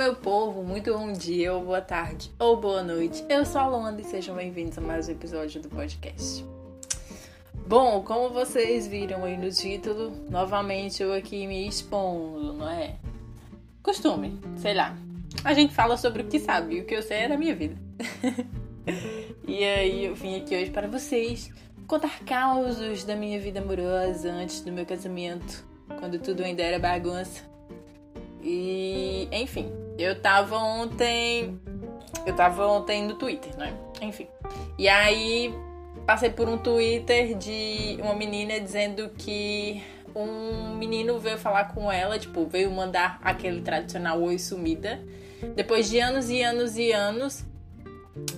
meu povo, muito bom dia, ou boa tarde, ou boa noite. Eu sou a Luanda e sejam bem-vindos a mais um episódio do podcast. Bom, como vocês viram aí no título, novamente eu aqui me expondo, não é? Costume, sei lá. A gente fala sobre o que sabe, e o que eu sei é da minha vida. e aí eu vim aqui hoje para vocês contar causos da minha vida amorosa antes do meu casamento, quando tudo ainda era bagunça. E, enfim, eu tava ontem. Eu tava ontem no Twitter, né? Enfim. E aí passei por um Twitter de uma menina dizendo que um menino veio falar com ela, tipo, veio mandar aquele tradicional oi sumida. Depois de anos e anos e anos.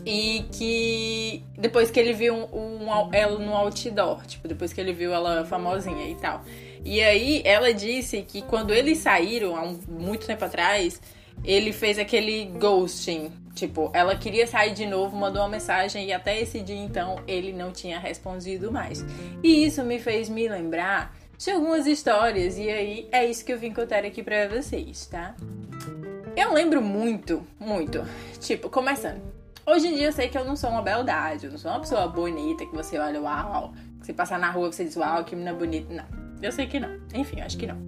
E que depois que ele viu um, um, ela no outdoor, tipo, depois que ele viu ela famosinha e tal. E aí ela disse que quando eles saíram, há um, muito tempo atrás, ele fez aquele ghosting. Tipo, ela queria sair de novo, mandou uma mensagem e até esse dia então ele não tinha respondido mais. E isso me fez me lembrar de algumas histórias e aí é isso que eu vim contar aqui pra vocês, tá? Eu lembro muito, muito. Tipo, começando. Hoje em dia eu sei que eu não sou uma beldade, eu não sou uma pessoa bonita que você olha, uau, que você passar na rua você diz, uau, que menina bonita. Não. Eu sei que não. Enfim, acho que não.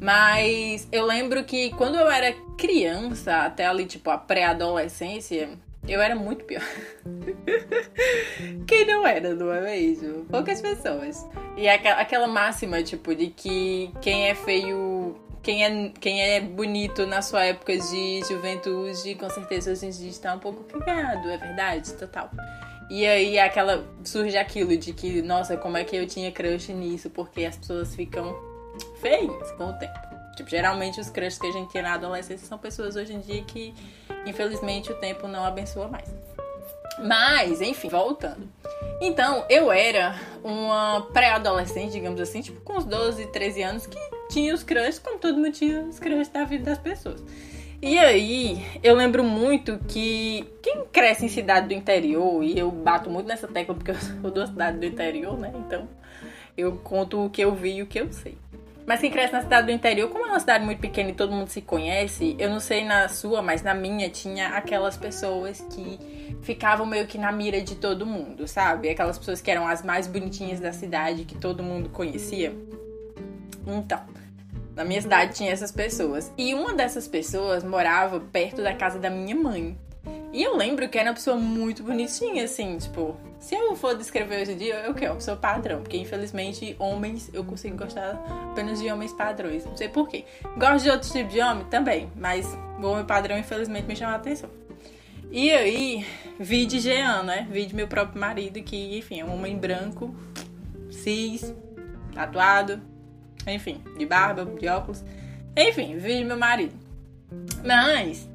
Mas eu lembro que quando eu era criança, até ali, tipo, a pré-adolescência, eu era muito pior. Quem não era, não é mesmo? Poucas pessoas. E aquela máxima, tipo, de que quem é feio. Quem é, quem é bonito na sua época de juventude, com certeza hoje em dia está um pouco cagado, é verdade? Total. E aí aquela surge aquilo de que, nossa, como é que eu tinha crush nisso? Porque as pessoas ficam feias com o tempo. Tipo, geralmente os crushes que a gente tinha na adolescência são pessoas hoje em dia que, infelizmente, o tempo não abençoa mais. Mas, enfim, voltando. Então, eu era uma pré-adolescente, digamos assim, tipo, com uns 12, 13 anos, que tinha os crushes, como todo mundo tinha os crushes da vida das pessoas. E aí, eu lembro muito que quem cresce em cidade do interior, e eu bato muito nessa tecla porque eu sou da cidade do interior, né? Então, eu conto o que eu vi e o que eu sei. Mas quem cresce na cidade do interior, como é uma cidade muito pequena e todo mundo se conhece, eu não sei na sua, mas na minha tinha aquelas pessoas que ficavam meio que na mira de todo mundo, sabe? Aquelas pessoas que eram as mais bonitinhas da cidade, que todo mundo conhecia. Então, na minha cidade tinha essas pessoas. E uma dessas pessoas morava perto da casa da minha mãe. E eu lembro que era uma pessoa muito bonitinha, assim, tipo, se eu for descrever hoje em dia, eu quero, uma pessoa padrão, porque infelizmente homens eu consigo gostar apenas de homens padrões, não sei porquê. Gosto de outros tipos de homem também, mas o homem padrão infelizmente me chama a atenção. E aí, vi de Jean, né? Vi de meu próprio marido, que, enfim, é um homem branco, cis, tatuado, enfim, de barba, de óculos. Enfim, vi meu marido. Mas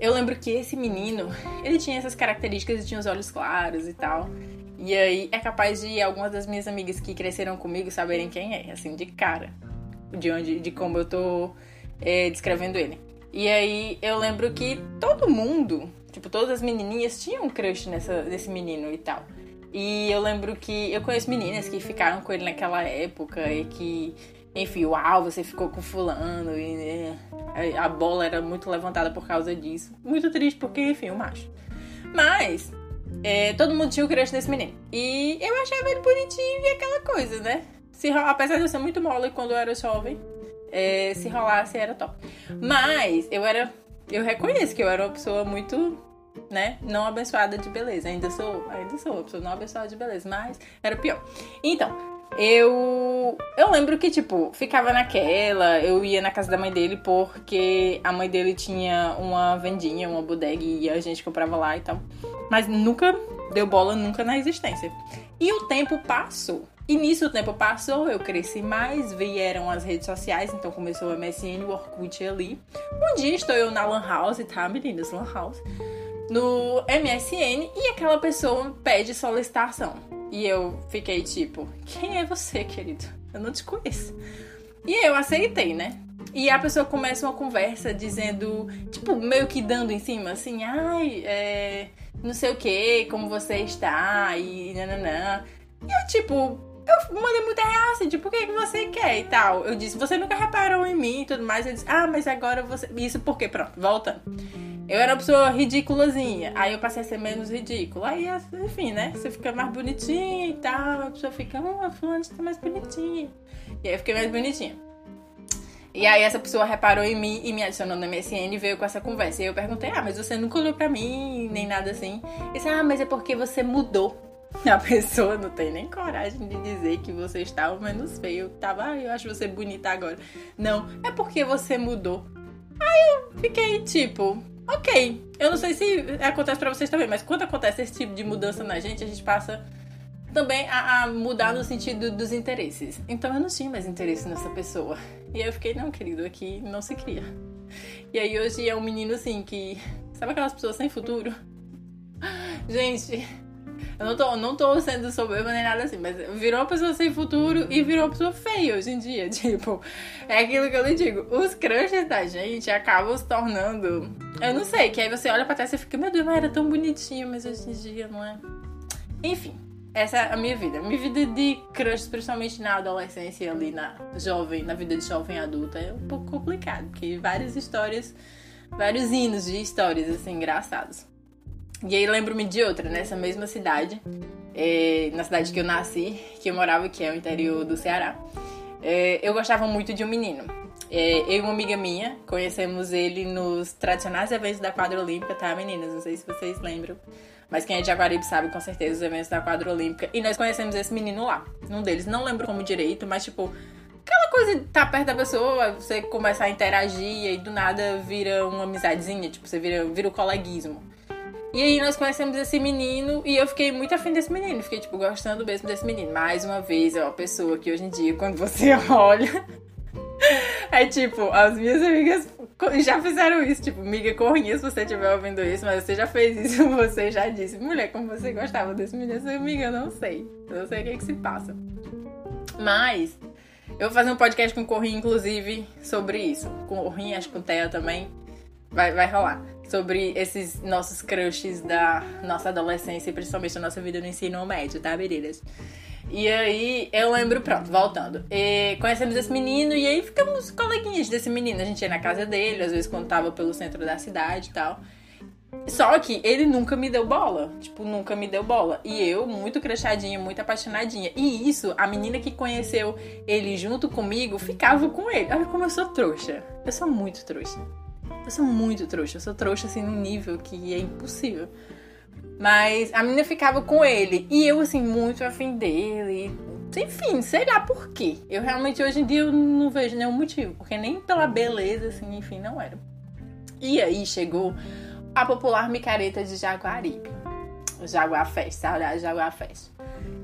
eu lembro que esse menino, ele tinha essas características, tinha os olhos claros e tal. E aí é capaz de algumas das minhas amigas que cresceram comigo saberem quem é, assim, de cara. De onde, de como eu tô é, descrevendo ele. E aí eu lembro que todo mundo, tipo, todas as menininhas tinham um crush nessa, nesse menino e tal. E eu lembro que eu conheço meninas que ficaram com ele naquela época e que enfim, uau, você ficou com fulano e a bola era muito levantada por causa disso. Muito triste porque, enfim, o macho. Mas, é, todo mundo tinha o crush nesse menino. E eu achava ele bonitinho e aquela coisa, né? Se, apesar de eu ser muito mole quando eu era jovem, é, se rolasse era top. Mas, eu era. Eu reconheço que eu era uma pessoa muito né, não abençoada de beleza. Ainda sou, ainda sou uma pessoa não abençoada de beleza, mas era pior. Então, eu eu lembro que tipo ficava naquela eu ia na casa da mãe dele porque a mãe dele tinha uma vendinha uma bodega e a gente comprava lá e tal. Mas nunca deu bola nunca na existência. E o tempo passou. E nisso o tempo passou eu cresci mais vieram as redes sociais então começou o MSN o Orkut ali. Um dia estou eu na lan house tá meninas? Lan house. No MSN e aquela pessoa pede solicitação e eu fiquei tipo, quem é você, querido? Eu não te conheço. E eu aceitei, né? E a pessoa começa uma conversa dizendo, tipo, meio que dando em cima, assim, ai, é, não sei o que, como você está, e nananã. E eu, tipo, eu mandei muita reação, tipo, o que, que você quer e tal. Eu disse, você nunca reparou em mim e tudo mais. Ele disse, ah, mas agora você. Isso porque, pronto, voltando. Eu era uma pessoa ridiculazinha. Aí eu passei a ser menos ridícula. Aí, enfim, né? Você fica mais bonitinha e tal. A pessoa fica, oh, a fulana está mais bonitinha. E aí eu fiquei mais bonitinha. E aí essa pessoa reparou em mim e me adicionou no MSN e veio com essa conversa. E eu perguntei, ah, mas você nunca olhou pra mim, nem nada assim. E disse, ah, mas é porque você mudou. A pessoa não tem nem coragem de dizer que você estava menos feio. Tava, ah, eu acho você bonita agora. Não, é porque você mudou. Aí eu fiquei tipo, ok. Eu não sei se acontece para vocês também, mas quando acontece esse tipo de mudança na gente, a gente passa também a, a, mudar no sentido dos interesses. Então eu não tinha mais interesse nessa pessoa. E aí eu fiquei, não, querido, aqui não se cria. E aí hoje é um menino assim que. Sabe aquelas pessoas sem futuro? Gente, eu não tô, não tô sendo soberba nem nada assim, mas virou uma pessoa sem futuro e virou uma pessoa feia hoje em dia. Tipo, é aquilo que eu lhe digo. Os crushes da gente acabam se tornando. Eu não sei, que aí você olha pra trás e fica, meu Deus, mas era tão bonitinho, mas hoje em dia não é. Enfim, essa é a minha vida. Minha vida de crush, principalmente na adolescência ali na jovem, na vida de jovem adulta, é um pouco complicado, porque várias histórias, vários hinos de histórias assim engraçados. E aí lembro-me de outra, nessa mesma cidade, é, na cidade que eu nasci, que eu morava, que é o interior do Ceará. É, eu gostava muito de um menino. É, eu e uma amiga minha conhecemos ele nos tradicionais eventos da quadra olímpica, tá, meninas? Não sei se vocês lembram. Mas quem é de Jaguaribe sabe com certeza os eventos da quadra olímpica. E nós conhecemos esse menino lá. Um deles, não lembro como direito, mas tipo, aquela coisa de estar tá perto da pessoa, você começar a interagir e do nada vira uma amizadezinha, tipo, você vira, vira o coleguismo. E aí nós conhecemos esse menino e eu fiquei muito afim desse menino. Fiquei, tipo, gostando mesmo desse menino. Mais uma vez, é uma pessoa que hoje em dia, quando você olha. É tipo, as minhas amigas já fizeram isso. Tipo, amiga corrinha, se você estiver ouvindo isso, mas você já fez isso, você já disse. Mulher, como você gostava desse menino? Essa amiga, eu não sei. Eu não sei o que, é que se passa. Mas, eu vou fazer um podcast com o Corrinha, inclusive, sobre isso. Com o Corrinha, acho que com o Theo também. Vai, vai rolar sobre esses nossos crushes da nossa adolescência e principalmente da nossa vida no ensino médio, tá, meninas? E aí eu lembro, pronto, voltando. E conhecemos esse menino e aí ficamos coleguinhas desse menino. A gente ia na casa dele, às vezes quando tava pelo centro da cidade e tal. Só que ele nunca me deu bola. Tipo, nunca me deu bola. E eu, muito crachadinha, muito apaixonadinha. E isso, a menina que conheceu ele junto comigo, ficava com ele. Olha como eu sou trouxa. Eu sou muito trouxa. Eu sou muito trouxa. Eu sou trouxa assim num nível que é impossível. Mas a menina ficava com ele. E eu, assim, muito afim dele. Enfim, sei lá por quê. Eu realmente hoje em dia eu não vejo nenhum motivo. Porque nem pela beleza, assim, enfim, não era. E aí chegou a popular micareta de Jaguaribe. Jaguar Fest, saudade Jaguar Fest.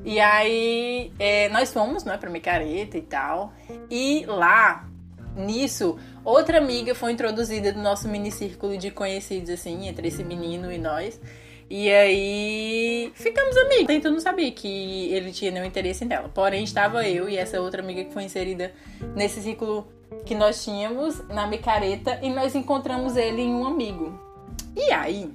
E aí é, nós fomos, né, pra micareta e tal. E lá, nisso, Outra amiga foi introduzida no nosso mini círculo de conhecidos, assim, entre esse menino e nós. E aí ficamos amigos. Então não sabia que ele tinha nenhum interesse nela. Porém, estava eu e essa outra amiga que foi inserida nesse círculo que nós tínhamos na micareta e nós encontramos ele em um amigo. E aí,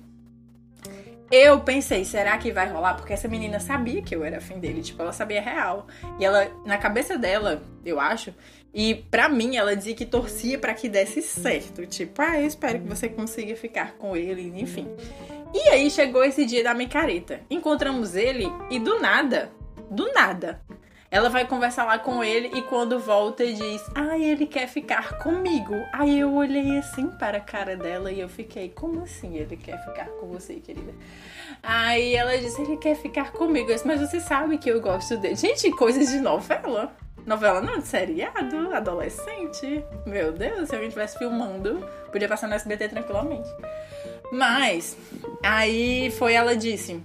eu pensei, será que vai rolar? Porque essa menina sabia que eu era afim dele, tipo, ela sabia real. E ela, na cabeça dela, eu acho, e pra mim ela dizia que torcia para que desse certo. Tipo, ah, eu espero que você consiga ficar com ele, enfim. E aí chegou esse dia da micareta. Encontramos ele e do nada, do nada, ela vai conversar lá com ele e quando volta diz: Ah, ele quer ficar comigo. Aí eu olhei assim para a cara dela e eu fiquei: Como assim ele quer ficar com você, querida? Aí ela disse: Ele quer ficar comigo. Eu disse, Mas você sabe que eu gosto dele. Gente, coisas de novela. Novela não, de seriado, adolescente. Meu Deus, se alguém estivesse filmando, podia passar no SBT tranquilamente. Mas, aí foi ela disse: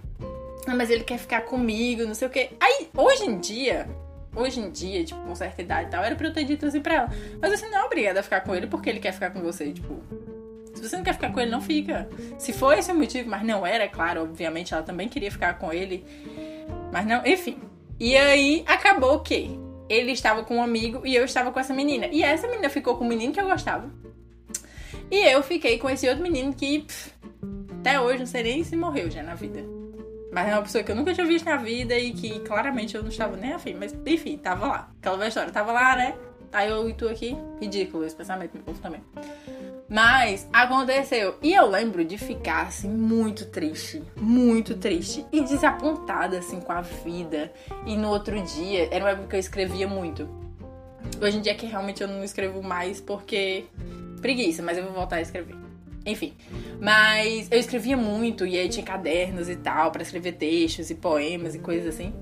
ah, mas ele quer ficar comigo, não sei o quê. Aí, hoje em dia, hoje em dia, tipo, com certa idade e tal, era pra eu ter dito assim pra ela. Mas você não é obrigada a ficar com ele porque ele quer ficar com você, tipo. Se você não quer ficar com ele, não fica. Se for esse o motivo, mas não era, é claro, obviamente ela também queria ficar com ele. Mas não, enfim. E aí acabou que ele estava com um amigo e eu estava com essa menina. E essa menina ficou com o menino que eu gostava. E eu fiquei com esse outro menino que pff, até hoje não sei nem se morreu já na vida. Mas é uma pessoa que eu nunca tinha visto na vida e que claramente eu não estava nem afim. Mas enfim, tava lá. Aquela velha história. Tava lá, né? Aí eu e tu aqui. Ridículo esse pensamento me povo também. Mas aconteceu. E eu lembro de ficar assim muito triste, muito triste e desapontada assim com a vida. E no outro dia, era uma época que eu escrevia muito. Hoje em dia é que realmente eu não escrevo mais porque preguiça, mas eu vou voltar a escrever. Enfim, mas eu escrevia muito e aí tinha cadernos e tal para escrever textos e poemas e coisas assim.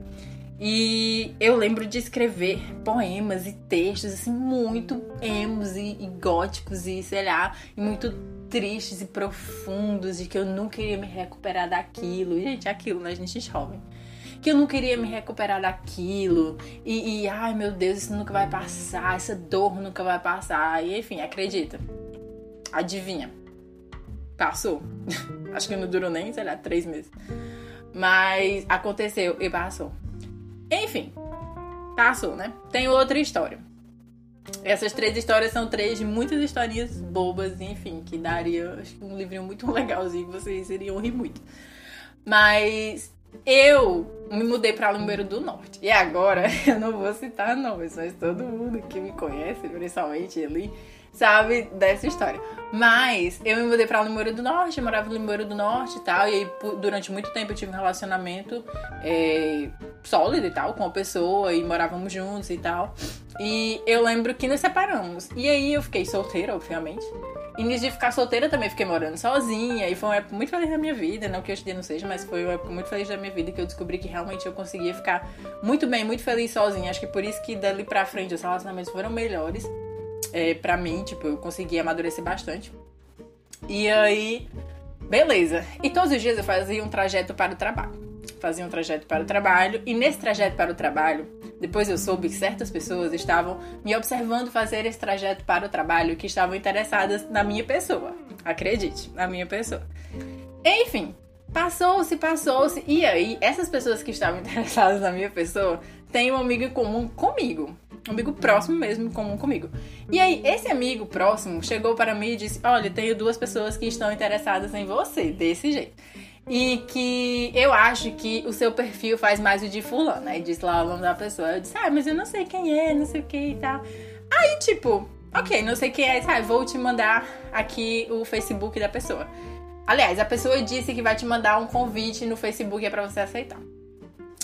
E eu lembro de escrever poemas e textos assim muito emos e, e góticos e sei lá, e muito tristes e profundos de que eu não queria me recuperar daquilo. Gente, aquilo, né? A gente jovem. Que eu não queria me recuperar daquilo. E, e, ai meu Deus, isso nunca vai passar. Essa dor nunca vai passar. E enfim, acredita. Adivinha. Passou. Acho que não durou nem, sei lá, três meses. Mas aconteceu e passou. Enfim, passou, né? Tem outra história. Essas três histórias são três de muitas historinhas bobas, enfim, que daria acho um livrinho muito legalzinho, vocês iriam rir muito. Mas eu me mudei para Número do Norte. E agora, eu não vou citar nomes, mas todo mundo que me conhece, principalmente ali, sabe dessa história. Mas eu me mudei pra Limoeiro do Norte, eu morava no Limoeiro do Norte e tal. E aí, durante muito tempo, eu tive um relacionamento é, sólido e tal com a pessoa, e morávamos juntos e tal. E eu lembro que nos separamos. E aí eu fiquei solteira, obviamente. E nisso de ficar solteira também fiquei morando sozinha. E foi uma época muito feliz da minha vida. Não que hoje em dia não seja, mas foi uma época muito feliz da minha vida que eu descobri que realmente eu conseguia ficar muito bem, muito feliz sozinha. Acho que por isso que dali pra frente os relacionamentos foram melhores é, pra mim, tipo, eu consegui amadurecer bastante. E aí, beleza. E todos os dias eu fazia um trajeto para o trabalho. Fazia um trajeto para o trabalho, e nesse trajeto para o trabalho, depois eu soube que certas pessoas estavam me observando fazer esse trajeto para o trabalho, que estavam interessadas na minha pessoa. Acredite, na minha pessoa. Enfim, passou-se, passou-se. E aí, essas pessoas que estavam interessadas na minha pessoa têm um amigo em comum comigo um amigo próximo mesmo, comum comigo. E aí, esse amigo próximo chegou para mim e disse: Olha, tenho duas pessoas que estão interessadas em você, desse jeito. E que eu acho que o seu perfil faz mais o de fulano. Aí disse lá o nome da pessoa. Eu disse: Ah, mas eu não sei quem é, não sei o que e tal. Aí, tipo, ok, não sei quem é, ah, vou te mandar aqui o Facebook da pessoa. Aliás, a pessoa disse que vai te mandar um convite no Facebook é para você aceitar.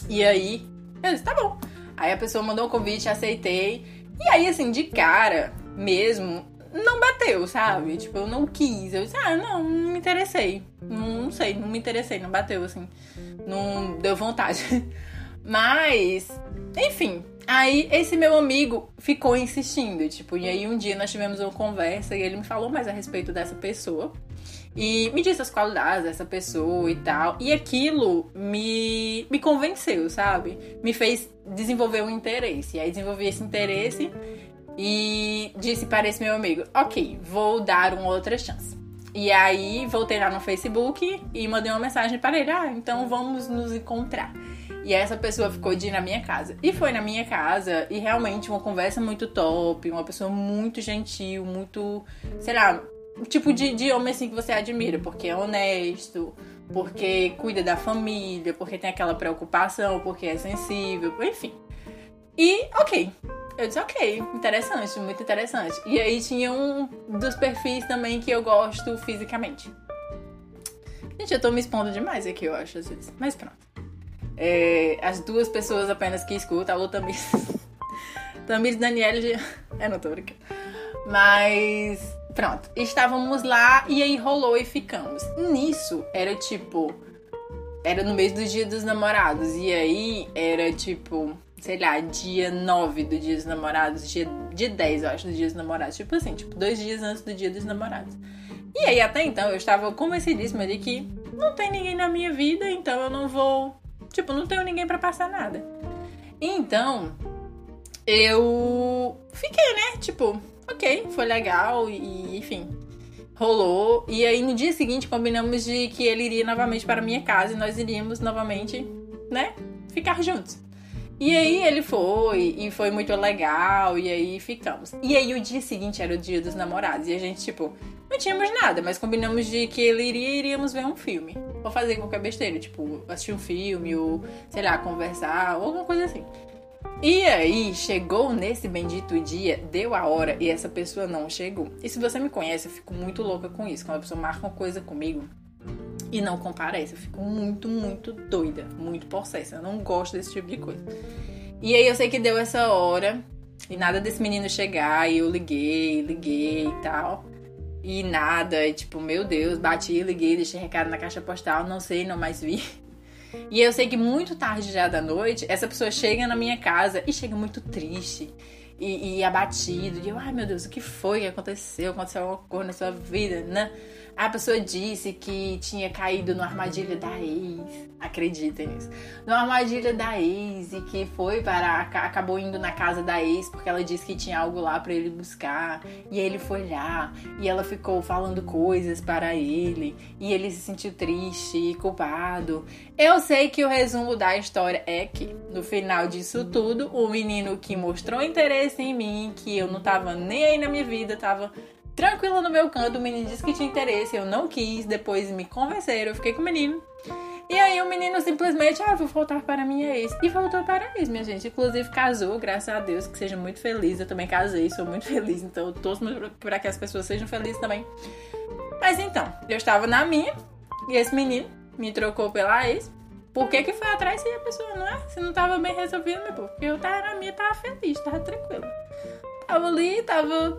E aí, eu disse: Tá bom. Aí a pessoa mandou o convite, aceitei. E aí, assim, de cara mesmo, não bateu, sabe? Tipo, eu não quis. Eu disse, ah, não, não me interessei. Não, não sei, não me interessei, não bateu, assim. Não deu vontade. Mas, enfim. Aí esse meu amigo ficou insistindo, tipo, e aí um dia nós tivemos uma conversa e ele me falou mais a respeito dessa pessoa. E me disse as qualidades dessa pessoa e tal. E aquilo me, me convenceu, sabe? Me fez desenvolver um interesse. E aí desenvolvi esse interesse e disse para esse meu amigo: Ok, vou dar uma outra chance. E aí voltei lá no Facebook e mandei uma mensagem para ele: Ah, então vamos nos encontrar. E essa pessoa ficou de ir na minha casa. E foi na minha casa e realmente uma conversa muito top, uma pessoa muito gentil, muito, sei lá, tipo de, de homem assim que você admira, porque é honesto, porque cuida da família, porque tem aquela preocupação, porque é sensível, enfim. E ok. Eu disse, ok, interessante, muito interessante. E aí tinha um dos perfis também que eu gosto fisicamente. Gente, eu tô me expondo demais aqui, eu acho, às vezes. Mas pronto. É, as duas pessoas apenas que escutam, a Lu Tamires. Tamires e Daniela. É, não tô brincando. Mas Pronto, estávamos lá e aí rolou e ficamos. Nisso era tipo. Era no mês do dia dos namorados. E aí era tipo, sei lá, dia 9 do dia dos namorados, dia, dia 10, eu acho, do dia dos namorados. Tipo assim, tipo, dois dias antes do dia dos namorados. E aí até então eu estava convencidíssima de que não tem ninguém na minha vida, então eu não vou. Tipo, não tenho ninguém para passar nada. Então, eu fiquei, né? Tipo, ok, foi legal e enfim, rolou. E aí no dia seguinte combinamos de que ele iria novamente para minha casa e nós iríamos novamente, né, ficar juntos. E aí ele foi, e foi muito legal, e aí ficamos. E aí o dia seguinte era o dia dos namorados, e a gente, tipo, não tínhamos nada, mas combinamos de que ele iria e iríamos ver um filme. Ou fazer qualquer besteira, tipo, assistir um filme, ou, sei lá, conversar, ou alguma coisa assim. E aí, chegou nesse bendito dia, deu a hora e essa pessoa não chegou. E se você me conhece, eu fico muito louca com isso. Quando a pessoa marca uma coisa comigo, e não comparece. Eu fico muito, muito doida, muito possessa. Eu não gosto desse tipo de coisa. E aí eu sei que deu essa hora e nada desse menino chegar e eu liguei, liguei e tal. E nada, e tipo, meu Deus, bati, liguei, deixei recado na caixa postal, não sei, não mais vi. E eu sei que muito tarde já da noite, essa pessoa chega na minha casa e chega muito triste e, e abatido. E eu, ai meu Deus, o que foi que aconteceu? Aconteceu alguma coisa na sua vida, né? A pessoa disse que tinha caído no armadilha da ex. Acreditem nisso. No armadilha da ex e que foi para. acabou indo na casa da ex porque ela disse que tinha algo lá para ele buscar. E ele foi lá e ela ficou falando coisas para ele. E ele se sentiu triste e culpado. Eu sei que o resumo da história é que, no final disso tudo, o menino que mostrou interesse em mim, que eu não tava nem aí na minha vida, tava tranquila no meu canto. O menino disse que tinha interesse, eu não quis. Depois me convenceram, eu fiquei com o menino. E aí o menino simplesmente, ah, vou voltar para minha ex. E voltou para a ex, minha gente. Inclusive casou, graças a Deus, que seja muito feliz. Eu também casei, sou muito feliz. Então eu torço para que as pessoas sejam felizes também. Mas então, eu estava na minha e esse menino me trocou pela ex. Por que que foi atrás se a pessoa não é? Se não tava bem resolvido, meu povo. Porque eu tava na minha, tava feliz, tava tranquila. Tava ali, tava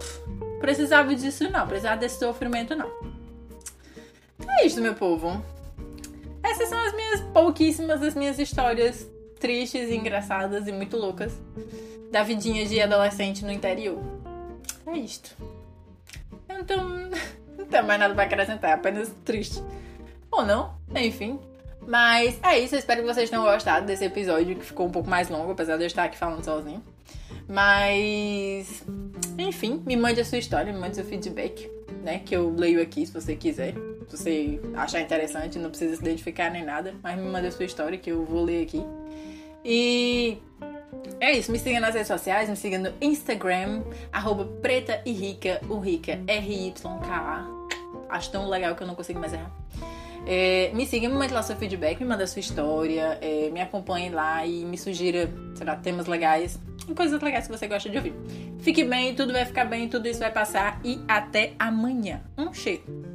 precisava disso não, precisava desse sofrimento não. É isso, meu povo. Essas são as minhas pouquíssimas as minhas histórias tristes, engraçadas e muito loucas da vidinha de adolescente no interior. É isto. Eu não tenho, mais nada pra acrescentar, apenas triste. Ou não, enfim. Mas é isso, eu espero que vocês tenham gostado desse episódio que ficou um pouco mais longo, apesar de eu estar aqui falando sozinho. Mas, enfim, me mande a sua história, me mande seu feedback, né? Que eu leio aqui se você quiser. Se você achar interessante, não precisa se identificar nem nada, mas me mande a sua história que eu vou ler aqui. E é isso, me siga nas redes sociais, me siga no Instagram, arroba preta e rica, o rica, R-Y-K-A. Acho tão legal que eu não consigo mais errar. É, me siga, me mande lá seu feedback, me manda sua história, é, me acompanhe lá e me sugira, sei lá, temas legais e coisas legais que você gosta de ouvir. Fique bem, tudo vai ficar bem, tudo isso vai passar e até amanhã. Um cheiro!